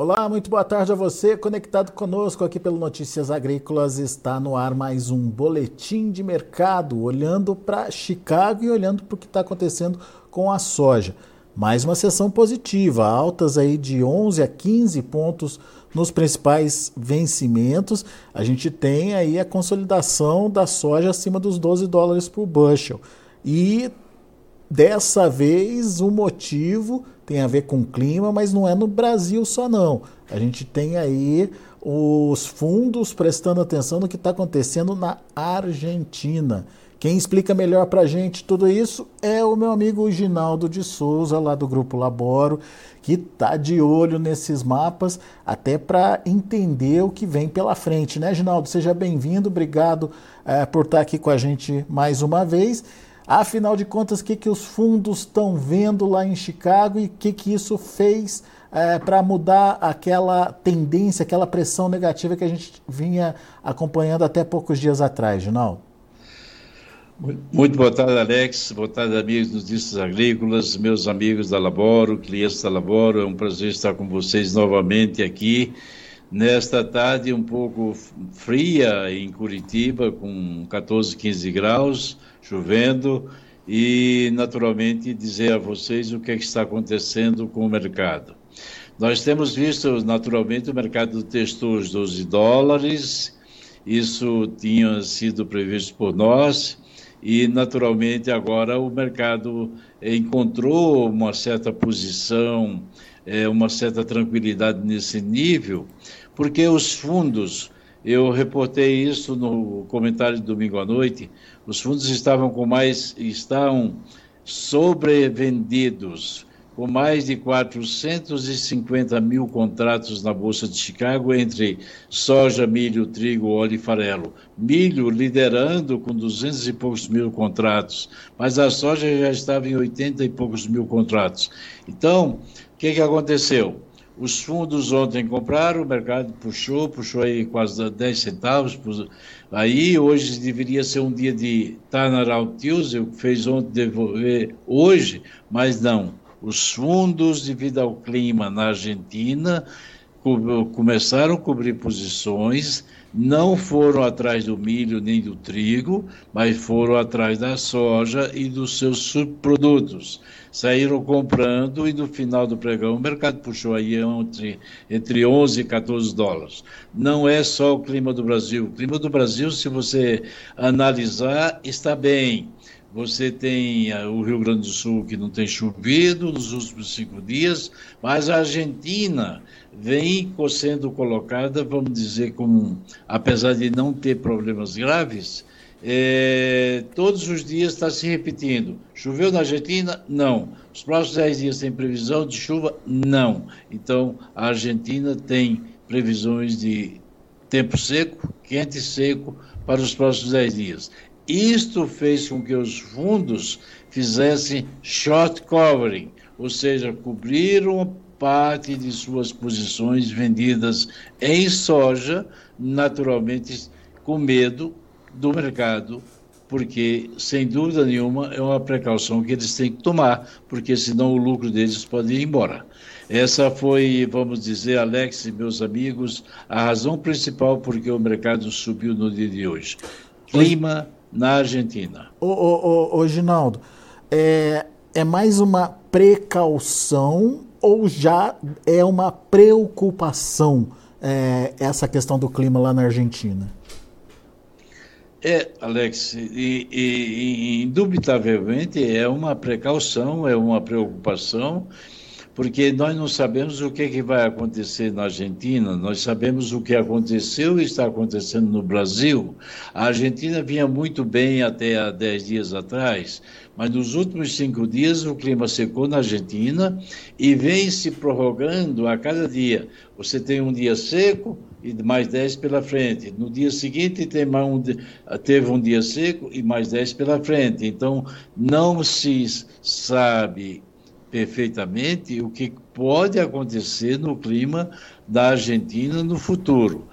Olá, muito boa tarde a você, conectado conosco aqui pelo Notícias Agrícolas. Está no ar mais um boletim de mercado, olhando para Chicago e olhando para o que está acontecendo com a soja. Mais uma sessão positiva, altas aí de 11 a 15 pontos nos principais vencimentos. A gente tem aí a consolidação da soja acima dos 12 dólares por bushel. E dessa vez o motivo tem a ver com clima, mas não é no Brasil só não. A gente tem aí os fundos prestando atenção no que está acontecendo na Argentina. Quem explica melhor para a gente tudo isso é o meu amigo Ginaldo de Souza, lá do Grupo Laboro, que está de olho nesses mapas, até para entender o que vem pela frente, né, Ginaldo? Seja bem-vindo, obrigado é, por estar tá aqui com a gente mais uma vez. Afinal de contas, o que, que os fundos estão vendo lá em Chicago e o que, que isso fez é, para mudar aquela tendência, aquela pressão negativa que a gente vinha acompanhando até poucos dias atrás, Ginaldo? Muito boa tarde, Alex. Boa tarde, amigos dos Discos Agrícolas, meus amigos da Laboro, clientes da Laboro. É um prazer estar com vocês novamente aqui nesta tarde um pouco fria em Curitiba, com 14, 15 graus, chovendo, e naturalmente dizer a vocês o que, é que está acontecendo com o mercado. Nós temos visto naturalmente o mercado testou os 12 dólares, isso tinha sido previsto por nós, e naturalmente agora o mercado encontrou uma certa posição é, uma certa tranquilidade nesse nível, porque os fundos, eu reportei isso no comentário de domingo à noite, os fundos estavam com mais, estão sobrevendidos, com mais de 450 mil contratos na Bolsa de Chicago entre soja, milho, trigo, óleo e farelo. Milho liderando com 200 e poucos mil contratos, mas a soja já estava em 80 e poucos mil contratos. Então, o que, que aconteceu? Os fundos ontem compraram, o mercado puxou, puxou aí quase 10 centavos. Aí hoje deveria ser um dia de turnaround Tuesday, fez ontem devolver hoje, mas não. Os fundos, devido ao clima na Argentina, começaram a cobrir posições, não foram atrás do milho nem do trigo, mas foram atrás da soja e dos seus subprodutos. Saíram comprando e no final do pregão o mercado puxou aí entre, entre 11 e 14 dólares. Não é só o clima do Brasil. O clima do Brasil, se você analisar, está bem. Você tem eh, o Rio Grande do Sul que não tem chovido nos últimos cinco dias, mas a Argentina vem sendo colocada, vamos dizer, como, apesar de não ter problemas graves, é, todos os dias está se repetindo. Choveu na Argentina? Não. Os próximos 10 dias tem previsão de chuva? Não. Então, a Argentina tem previsões de tempo seco, quente e seco para os próximos 10 dias. Isto fez com que os fundos fizessem short covering, ou seja, cobriram parte de suas posições vendidas em soja, naturalmente com medo do mercado, porque, sem dúvida nenhuma, é uma precaução que eles têm que tomar, porque senão o lucro deles pode ir embora. Essa foi, vamos dizer, Alex e meus amigos, a razão principal porque o mercado subiu no dia de hoje. Clima na Argentina. Ô, ô, ô, ô Ginaldo, é, é mais uma precaução ou já é uma preocupação é, essa questão do clima lá na Argentina? É, Alex, e, e, e, indubitavelmente é uma precaução, é uma preocupação porque nós não sabemos o que, que vai acontecer na Argentina, nós sabemos o que aconteceu e está acontecendo no Brasil. A Argentina vinha muito bem até há 10 dias atrás, mas nos últimos cinco dias o clima secou na Argentina e vem se prorrogando a cada dia. Você tem um dia seco e mais 10 pela frente. No dia seguinte tem mais um, teve um dia seco e mais 10 pela frente. Então não se sabe perfeitamente o que pode acontecer no clima da Argentina no futuro.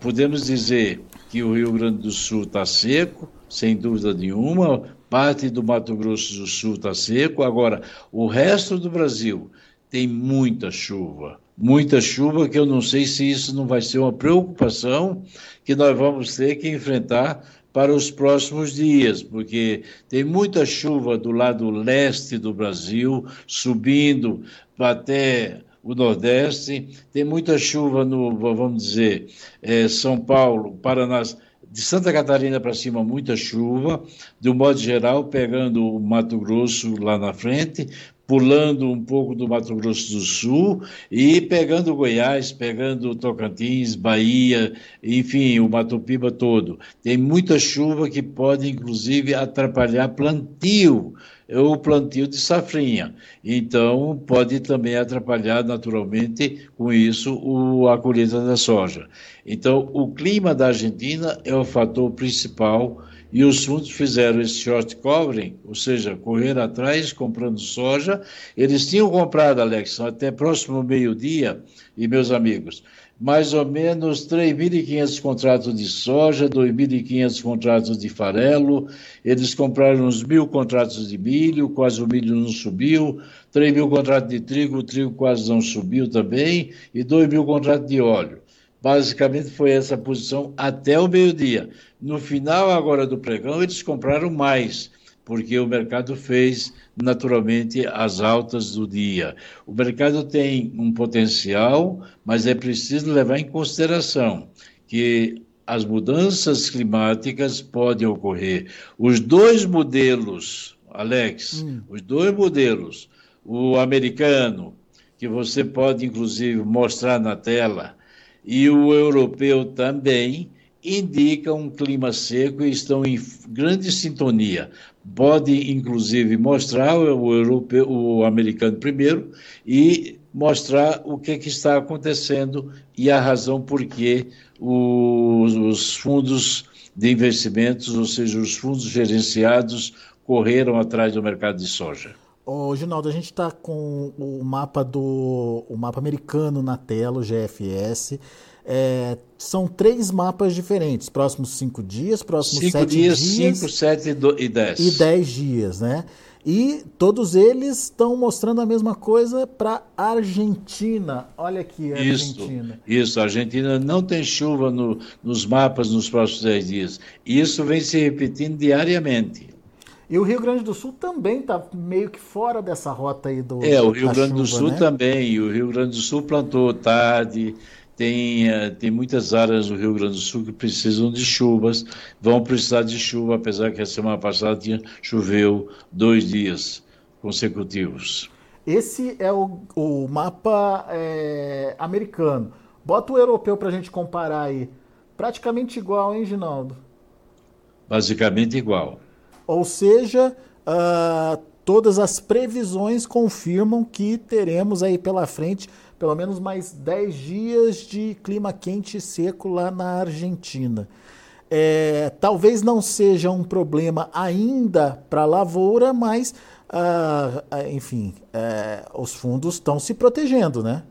Podemos dizer que o Rio Grande do Sul está seco, sem dúvida nenhuma, parte do Mato Grosso do Sul está seco, agora o resto do Brasil tem muita chuva, muita chuva, que eu não sei se isso não vai ser uma preocupação que nós vamos ter que enfrentar para os próximos dias, porque tem muita chuva do lado leste do Brasil, subindo até o Nordeste, tem muita chuva no, vamos dizer, é, São Paulo, Paraná, de Santa Catarina para cima, muita chuva, de um modo geral, pegando o Mato Grosso lá na frente, pulando um pouco do Mato Grosso do Sul e pegando Goiás, pegando Tocantins, Bahia, enfim, o Mato Piba todo. Tem muita chuva que pode, inclusive, atrapalhar plantio o plantio de safrinha. Então, pode também atrapalhar naturalmente com isso o, a colheita da soja. Então, o clima da Argentina é o fator principal e os fundos fizeram esse short covering, ou seja, correr atrás comprando soja. Eles tinham comprado, Alex, até próximo meio-dia, e meus amigos, mais ou menos 3.500 contratos de soja, 2.500 contratos de farelo, eles compraram uns mil contratos de milho, quase o milho não subiu, 3 mil contratos de trigo, o trigo quase não subiu também, e 2 mil contratos de óleo. Basicamente foi essa posição até o meio-dia. No final agora do pregão, eles compraram mais porque o mercado fez naturalmente as altas do dia. O mercado tem um potencial, mas é preciso levar em consideração que as mudanças climáticas podem ocorrer. Os dois modelos, Alex, hum. os dois modelos, o americano, que você pode inclusive mostrar na tela, e o europeu também, indicam um clima seco e estão em grande sintonia pode inclusive mostrar o europeu, o americano primeiro e mostrar o que, que está acontecendo e a razão por que os, os fundos de investimentos, ou seja, os fundos gerenciados, correram atrás do mercado de soja. Ô, Ginaldo, a gente está com o mapa do o mapa americano na tela, o GFS. É, são três mapas diferentes, próximos cinco dias, próximos cinco sete dias. dias cinco, sete e dez. E dez dias, né? E todos eles estão mostrando a mesma coisa para a Argentina. Olha aqui a Argentina. Isso, a Argentina não tem chuva no, nos mapas nos próximos dez dias. Isso vem se repetindo diariamente. E o Rio Grande do Sul também está meio que fora dessa rota aí do. É, o Rio Grande do Sul né? também. O Rio Grande do Sul plantou tarde, tem, eh, tem muitas áreas do Rio Grande do Sul que precisam de chuvas, vão precisar de chuva, apesar que a semana passada tinha, choveu dois dias consecutivos. Esse é o, o mapa é, americano. Bota o europeu para a gente comparar aí. Praticamente igual, hein, Ginaldo? Basicamente igual. Ou seja, uh, todas as previsões confirmam que teremos aí pela frente pelo menos mais 10 dias de clima quente e seco lá na Argentina. É, talvez não seja um problema ainda para a lavoura, mas, ah, ah, enfim, é, os fundos estão se protegendo, né?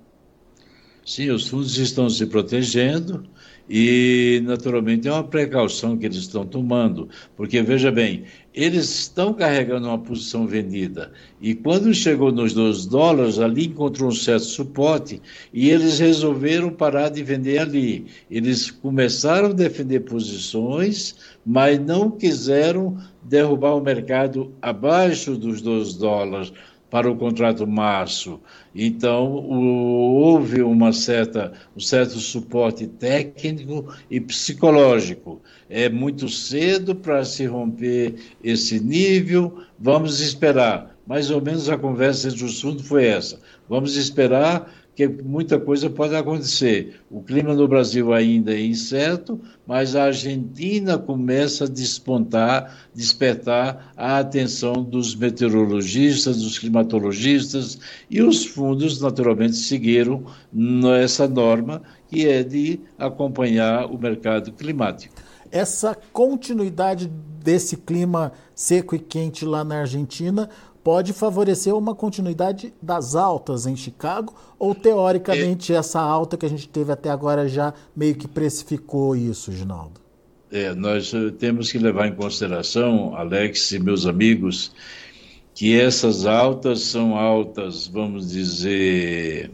Sim, os fundos estão se protegendo e, naturalmente, é uma precaução que eles estão tomando, porque, veja bem, eles estão carregando uma posição vendida e, quando chegou nos 12 dólares, ali encontrou um certo suporte e eles resolveram parar de vender ali. Eles começaram a defender posições, mas não quiseram derrubar o mercado abaixo dos 12 dólares para o contrato março. Então, o, houve uma certa, um certo suporte técnico e psicológico. É muito cedo para se romper esse nível, vamos esperar. Mais ou menos a conversa entre os fundos foi essa. Vamos esperar que muita coisa pode acontecer. O clima no Brasil ainda é incerto, mas a Argentina começa a despontar, despertar a atenção dos meteorologistas, dos climatologistas, e os fundos, naturalmente, seguiram essa norma, que é de acompanhar o mercado climático. Essa continuidade desse clima seco e quente lá na Argentina pode favorecer uma continuidade das altas em Chicago ou teoricamente é. essa alta que a gente teve até agora já meio que precificou isso, Ginaldo? É, nós eh, temos que levar em consideração, Alex e meus amigos, que essas altas são altas, vamos dizer,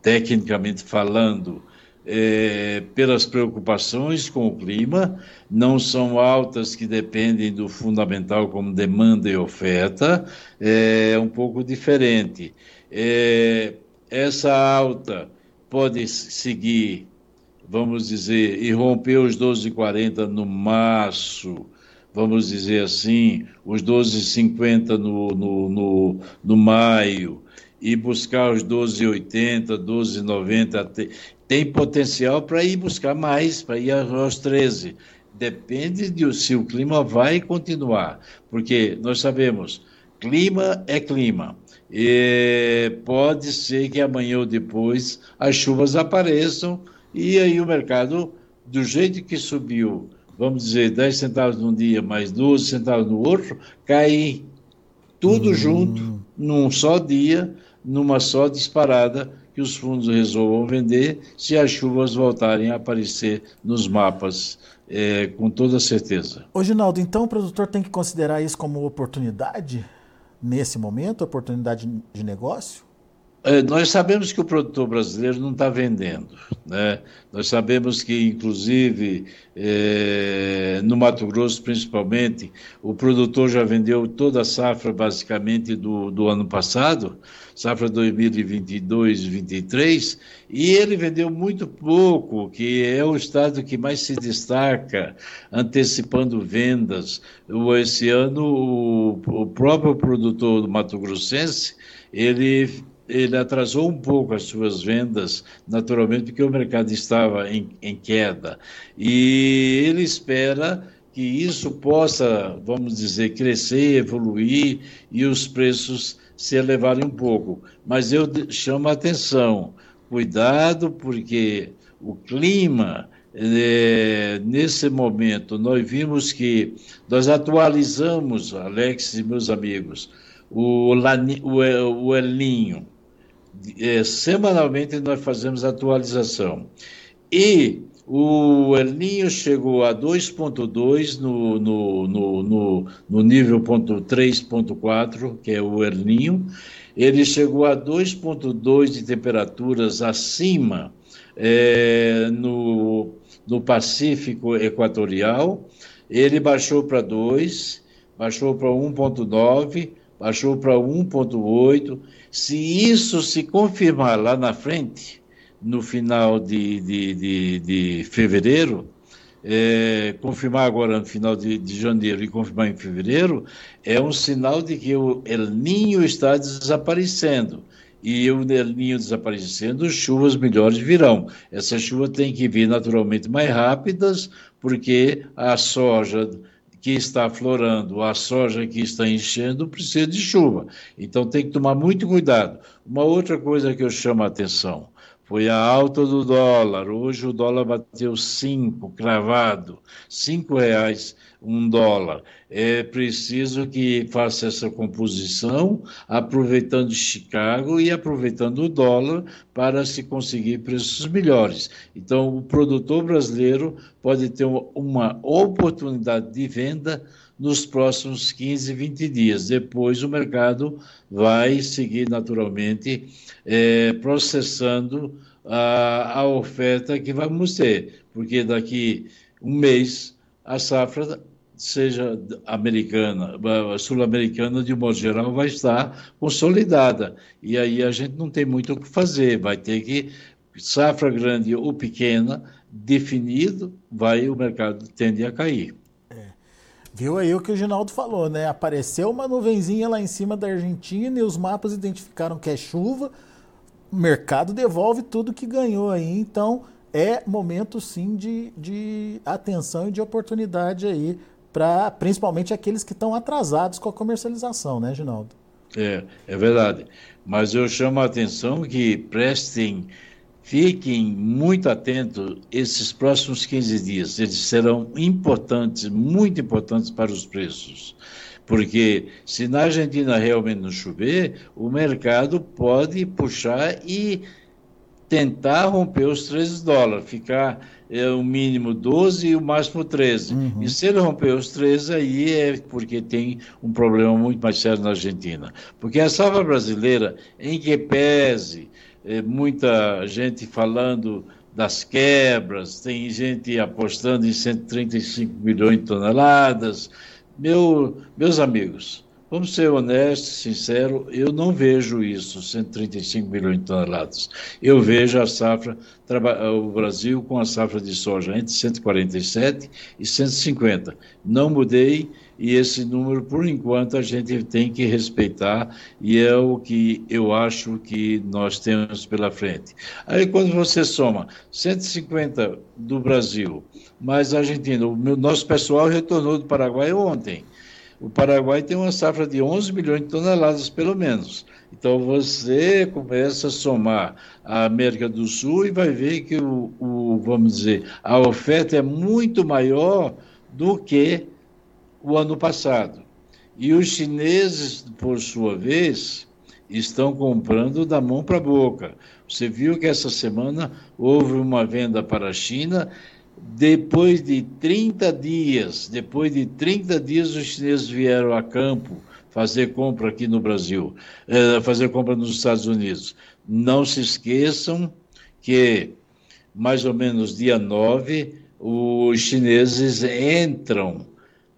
tecnicamente falando, é, pelas preocupações com o clima, não são altas que dependem do fundamental como demanda e oferta, é um pouco diferente. É, essa alta pode seguir, vamos dizer, e romper os 12,40 no março, vamos dizer assim, os 12,50 no, no, no, no maio, e buscar os 12,80, 12,90 até tem potencial para ir buscar mais, para ir aos 13. Depende de se o clima vai continuar, porque nós sabemos, clima é clima. E pode ser que amanhã ou depois as chuvas apareçam e aí o mercado, do jeito que subiu, vamos dizer, 10 centavos num dia, mais 12 centavos no outro, cai tudo hum. junto, num só dia, numa só disparada, que os fundos resolvam vender se as chuvas voltarem a aparecer nos mapas, é, com toda certeza. Ô, Ginaldo, então o produtor tem que considerar isso como oportunidade nesse momento, oportunidade de negócio? É, nós sabemos que o produtor brasileiro não está vendendo. Né? Nós sabemos que, inclusive, é, no Mato Grosso, principalmente, o produtor já vendeu toda a safra, basicamente, do, do ano passado, safra 2022-23, e ele vendeu muito pouco, que é o estado que mais se destaca, antecipando vendas. Esse ano, o, o próprio produtor do Mato Grossense, ele ele atrasou um pouco as suas vendas, naturalmente, porque o mercado estava em, em queda. E ele espera que isso possa, vamos dizer, crescer, evoluir e os preços se elevarem um pouco. Mas eu chamo a atenção, cuidado, porque o clima, é, nesse momento, nós vimos que nós atualizamos, Alex e meus amigos, o, Lani, o, o Elinho, é, semanalmente nós fazemos atualização. E o El Ninho chegou a 2,2 no, no, no, no, no nível 3,4, que é o El Ninho. Ele chegou a 2,2 de temperaturas acima é, no, no Pacífico Equatorial. Ele baixou para 2, baixou para 1,9, baixou para 1,8 se isso se confirmar lá na frente, no final de, de, de, de fevereiro, é, confirmar agora no final de, de, janeiro e confirmar em fevereiro, é um sinal de que o El Ninho está desaparecendo. E o El Ninho desaparecendo, chuvas melhores virão. Essas chuvas têm que vir naturalmente mais rápidas, porque a soja que está florando, a soja que está enchendo, precisa de chuva. Então tem que tomar muito cuidado. Uma outra coisa que eu chamo a atenção foi a alta do dólar. Hoje o dólar bateu cinco, cravado, cinco reais um dólar. É preciso que faça essa composição, aproveitando Chicago e aproveitando o dólar para se conseguir preços melhores. Então, o produtor brasileiro pode ter uma oportunidade de venda nos próximos 15, 20 dias. Depois, o mercado vai seguir naturalmente é, processando a, a oferta que vamos ter, porque daqui um mês a safra seja americana, sul-americana, de um modo geral, vai estar consolidada. E aí a gente não tem muito o que fazer, vai ter que, safra grande ou pequena, definido, vai o mercado tende a cair. Viu aí o que o Ginaldo falou, né? Apareceu uma nuvenzinha lá em cima da Argentina e os mapas identificaram que é chuva, o mercado devolve tudo que ganhou aí, então é momento sim de, de atenção e de oportunidade aí para principalmente aqueles que estão atrasados com a comercialização, né, Ginaldo? É, é verdade. Mas eu chamo a atenção que prestem, fiquem muito atentos esses próximos 15 dias. Eles serão importantes, muito importantes para os preços. Porque se na Argentina realmente não chover, o mercado pode puxar e tentar romper os 13 dólares, ficar é, o mínimo 12 e o máximo 13. Uhum. E se ele romper os 13, aí é porque tem um problema muito mais sério na Argentina. Porque a safra brasileira, em que pese muita gente falando das quebras, tem gente apostando em 135 milhões de toneladas. Meu, meus amigos, Vamos ser honestos, sinceros, eu não vejo isso, 135 milhões de toneladas. Eu vejo a safra, o Brasil com a safra de soja entre 147 e 150. Não mudei e esse número, por enquanto, a gente tem que respeitar e é o que eu acho que nós temos pela frente. Aí, quando você soma 150 do Brasil, mais Argentina, o meu, nosso pessoal retornou do Paraguai ontem o Paraguai tem uma safra de 11 milhões de toneladas, pelo menos. Então você começa a somar a América do Sul e vai ver que o, o, vamos dizer, a oferta é muito maior do que o ano passado. E os chineses, por sua vez, estão comprando da mão para a boca. Você viu que essa semana houve uma venda para a China depois de 30 dias, depois de 30 dias, os chineses vieram a campo fazer compra aqui no Brasil, eh, fazer compra nos Estados Unidos. Não se esqueçam que, mais ou menos dia 9, os chineses entram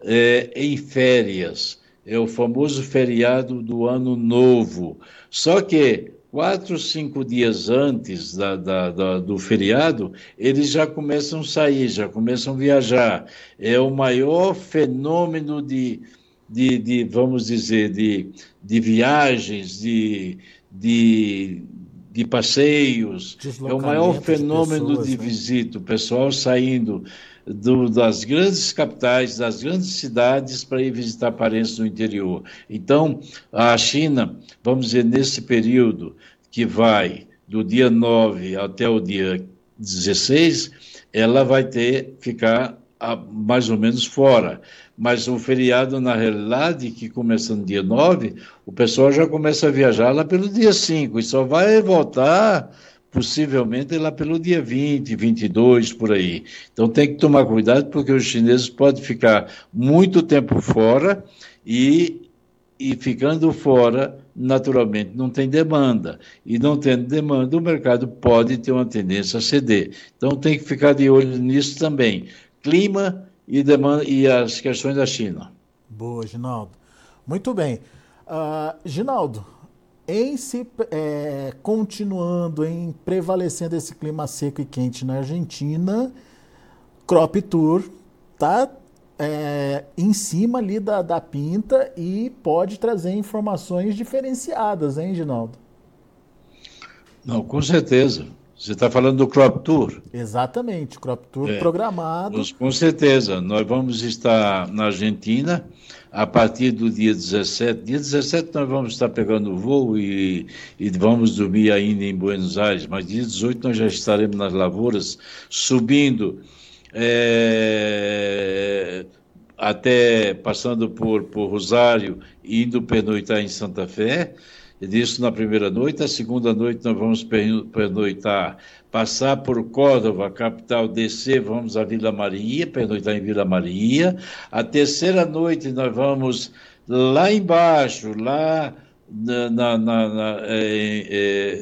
eh, em férias. É o famoso feriado do Ano Novo. Só que quatro, cinco dias antes da, da, da, do feriado, eles já começam a sair, já começam a viajar. É o maior fenômeno de, de, de vamos dizer, de, de viagens, de, de, de passeios. É o maior fenômeno de, pessoas, de né? visita, o pessoal saindo do, das grandes capitais, das grandes cidades para ir visitar parentes no interior. Então, a China, vamos dizer, nesse período que vai do dia 9 até o dia 16, ela vai ter ficar a, mais ou menos fora. Mas o feriado, na realidade, que começa no dia 9, o pessoal já começa a viajar lá pelo dia 5 e só vai voltar possivelmente lá pelo dia 20, 22, por aí. Então tem que tomar cuidado, porque os chineses podem ficar muito tempo fora e, e ficando fora, naturalmente, não tem demanda. E não tendo demanda, o mercado pode ter uma tendência a ceder. Então tem que ficar de olho nisso também. Clima e, demanda, e as questões da China. Boa, Ginaldo. Muito bem. Uh, Ginaldo, em se é, continuando, em prevalecendo esse clima seco e quente na Argentina, Crop Tour tá é, em cima ali da, da pinta e pode trazer informações diferenciadas, hein, Ginaldo? Não, com certeza. Você está falando do Crop Tour? Exatamente, Crop Tour é, programado. Com certeza. Nós vamos estar na Argentina a partir do dia 17. Dia 17 nós vamos estar pegando o voo e, e vamos dormir ainda em Buenos Aires, mas dia 18 nós já estaremos nas lavouras, subindo é, até passando por, por Rosário, indo pernoitar em Santa Fé. Isso na primeira noite. A segunda noite nós vamos pernoitar, passar por Córdoba, capital, descer, vamos a Vila Maria, pernoitar em Vila Maria. A terceira noite nós vamos lá embaixo, lá na, na, na, na é, é,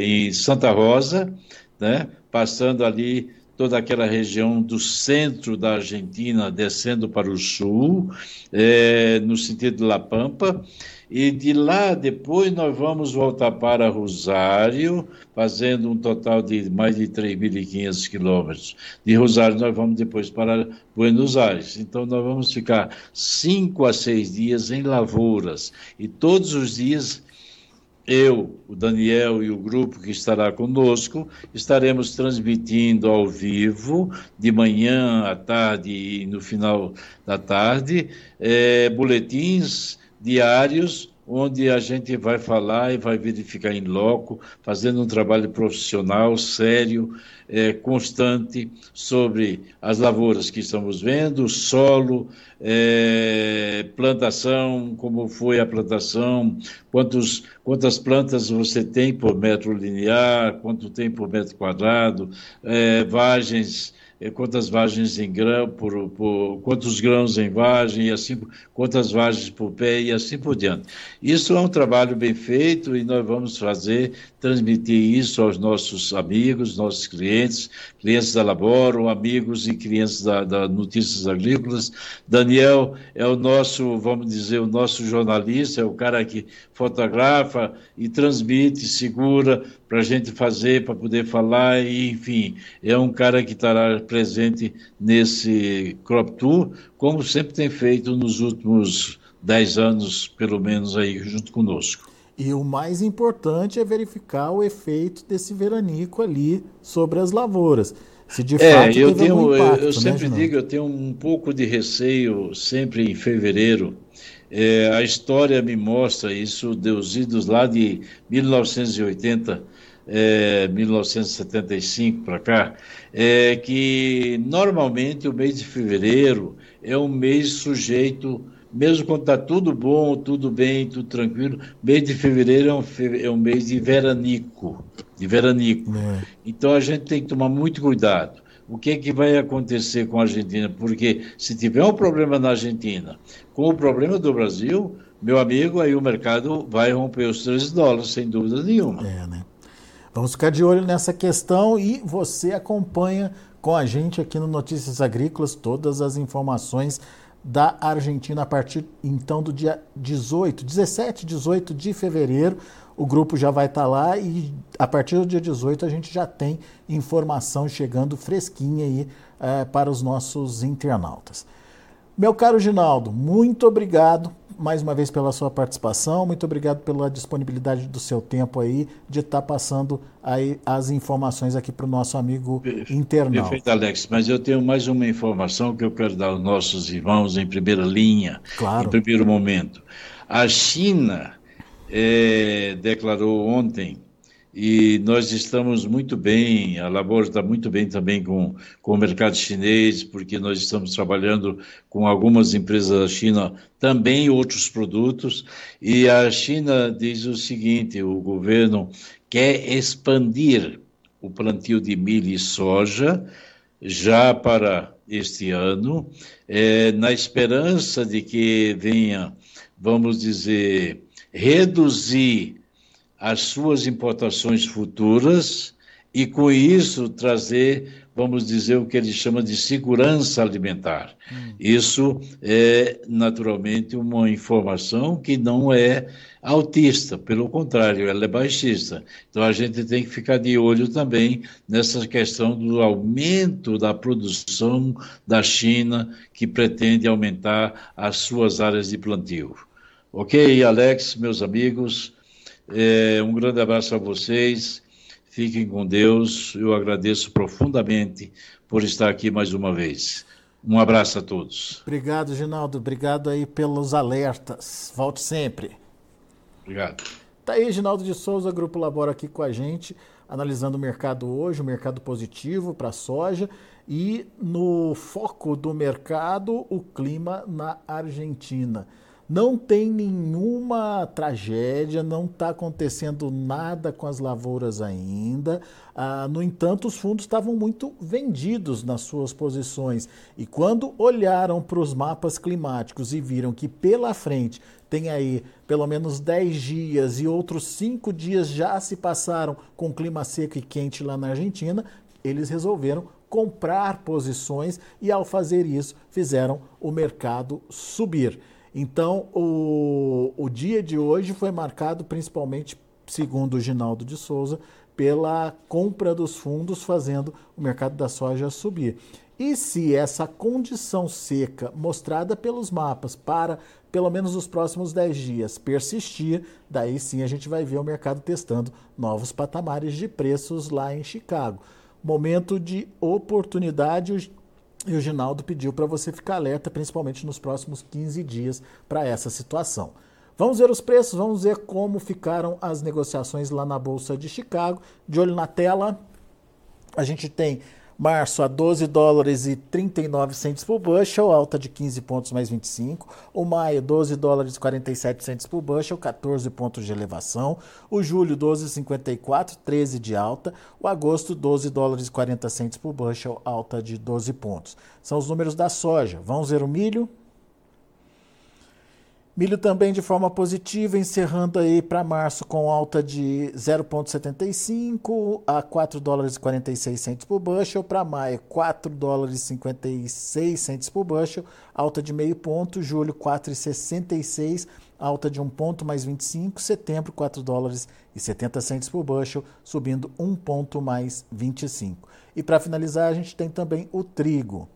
é, em Santa Rosa, né? passando ali toda aquela região do centro da Argentina, descendo para o sul, é, no sentido de La Pampa, e de lá depois nós vamos voltar para Rosário, fazendo um total de mais de 3.500 quilômetros. De Rosário nós vamos depois para Buenos Aires. Então nós vamos ficar cinco a seis dias em lavouras e todos os dias eu, o Daniel e o grupo que estará conosco, estaremos transmitindo ao vivo, de manhã, à tarde e no final da tarde, é, boletins diários onde a gente vai falar e vai verificar em loco, fazendo um trabalho profissional, sério, é, constante sobre as lavouras que estamos vendo, solo, é, plantação, como foi a plantação, quantos, quantas plantas você tem por metro linear, quanto tem por metro quadrado, é, vagens é, quantas vagens em grão, por, por, quantos grãos em vagem, e assim, quantas vagens por pé e assim por diante. Isso é um trabalho bem feito e nós vamos fazer, transmitir isso aos nossos amigos, nossos clientes, clientes da Laboro, amigos e clientes da, da Notícias Agrícolas. Daniel é o nosso, vamos dizer, o nosso jornalista, é o cara que fotografa e transmite, segura para a gente fazer, para poder falar, e, enfim, é um cara que estará presente nesse Crop Tour, como sempre tem feito nos últimos dez anos, pelo menos, aí junto conosco. E o mais importante é verificar o efeito desse veranico ali sobre as lavouras. Se de é, fato eu tenho, impacto, eu, eu né, sempre digo, eu tenho um pouco de receio sempre em fevereiro é, a história me mostra isso, dos idos lá de 1980, é, 1975 para cá, é que normalmente o mês de fevereiro é um mês sujeito, mesmo quando está tudo bom, tudo bem, tudo tranquilo, mês de fevereiro é um, é um mês de veranico, de veranico. É. Então a gente tem que tomar muito cuidado o que, é que vai acontecer com a Argentina, porque se tiver um problema na Argentina, com o problema do Brasil, meu amigo, aí o mercado vai romper os 13 dólares, sem dúvida nenhuma. É, né? Vamos ficar de olho nessa questão e você acompanha com a gente aqui no Notícias Agrícolas todas as informações da Argentina a partir então do dia 18, 17, 18 de fevereiro o grupo já vai estar tá lá e a partir do dia 18 a gente já tem informação chegando fresquinha aí é, para os nossos internautas. Meu caro Ginaldo, muito obrigado mais uma vez pela sua participação, muito obrigado pela disponibilidade do seu tempo aí de estar tá passando aí as informações aqui para o nosso amigo internauta. Perfeito, Alex, mas eu tenho mais uma informação que eu quero dar aos nossos irmãos em primeira linha, claro. em primeiro momento. A China é, declarou ontem, e nós estamos muito bem, a Labor está muito bem também com, com o mercado chinês, porque nós estamos trabalhando com algumas empresas da China, também outros produtos, e a China diz o seguinte: o governo quer expandir o plantio de milho e soja já para este ano, é, na esperança de que venha, vamos dizer, reduzir as suas importações futuras e, com isso, trazer, vamos dizer, o que ele chama de segurança alimentar. Hum. Isso é, naturalmente, uma informação que não é altista, pelo contrário, ela é baixista. Então, a gente tem que ficar de olho também nessa questão do aumento da produção da China, que pretende aumentar as suas áreas de plantio. Ok, Alex, meus amigos, é, um grande abraço a vocês. Fiquem com Deus. Eu agradeço profundamente por estar aqui mais uma vez. Um abraço a todos. Obrigado, Ginaldo. Obrigado aí pelos alertas. Volte sempre. Obrigado. Tá aí, Ginaldo de Souza, Grupo Labora aqui com a gente, analisando o mercado hoje, o mercado positivo para a soja e no foco do mercado, o clima na Argentina. Não tem nenhuma tragédia, não está acontecendo nada com as lavouras ainda. Ah, no entanto, os fundos estavam muito vendidos nas suas posições. E quando olharam para os mapas climáticos e viram que pela frente tem aí pelo menos 10 dias e outros 5 dias já se passaram com clima seco e quente lá na Argentina, eles resolveram comprar posições e, ao fazer isso, fizeram o mercado subir. Então, o, o dia de hoje foi marcado principalmente, segundo o Ginaldo de Souza, pela compra dos fundos, fazendo o mercado da soja subir. E se essa condição seca mostrada pelos mapas para pelo menos os próximos 10 dias persistir, daí sim a gente vai ver o mercado testando novos patamares de preços lá em Chicago. Momento de oportunidade, e o Ginaldo pediu para você ficar alerta, principalmente nos próximos 15 dias, para essa situação. Vamos ver os preços, vamos ver como ficaram as negociações lá na Bolsa de Chicago. De olho na tela, a gente tem Março a 12 dólares e 39 centos por bushel, alta de 15 pontos mais 25. O maio, 12 dólares e 47 centos por bushel, 14 pontos de elevação. O julho, 12,54, 13 de alta. O agosto, 12 dólares e 40 centos por bushel, alta de 12 pontos. São os números da soja. Vamos ver o milho. Milho também de forma positiva, encerrando aí para março com alta de 0,75 a 4 dólares e 46 centos por bushel. Para maio, 4 dólares e 56 centos por bushel, alta de meio ponto. Julho, 4,66, alta de 1 ponto mais 25. Setembro, 4 dólares e 70 centos por bushel, subindo 1 ponto mais 25. E para finalizar, a gente tem também o trigo.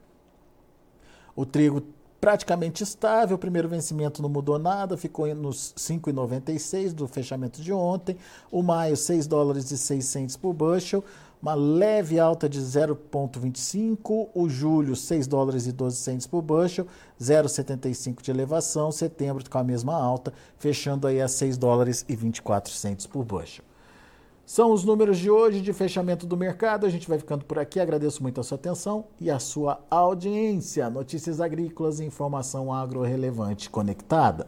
O trigo praticamente estável. O primeiro vencimento não mudou nada, ficou nos 5,96 do fechamento de ontem. O maio, 6 dólares e 600 por bushel, uma leve alta de 0,25. O julho, 6 dólares e 12 centos por bushel, 0,75 de elevação. Setembro com a mesma alta, fechando aí a 6 dólares e 24 centos por bushel. São os números de hoje de fechamento do mercado. A gente vai ficando por aqui. Agradeço muito a sua atenção e a sua audiência. Notícias agrícolas e informação agro relevante conectada.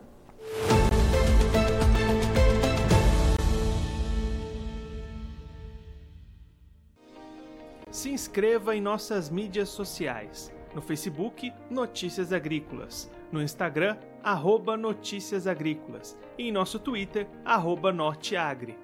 Se inscreva em nossas mídias sociais. No Facebook, Notícias Agrícolas. No Instagram, arroba Notícias Agrícolas. E em nosso Twitter, arroba Norteagri.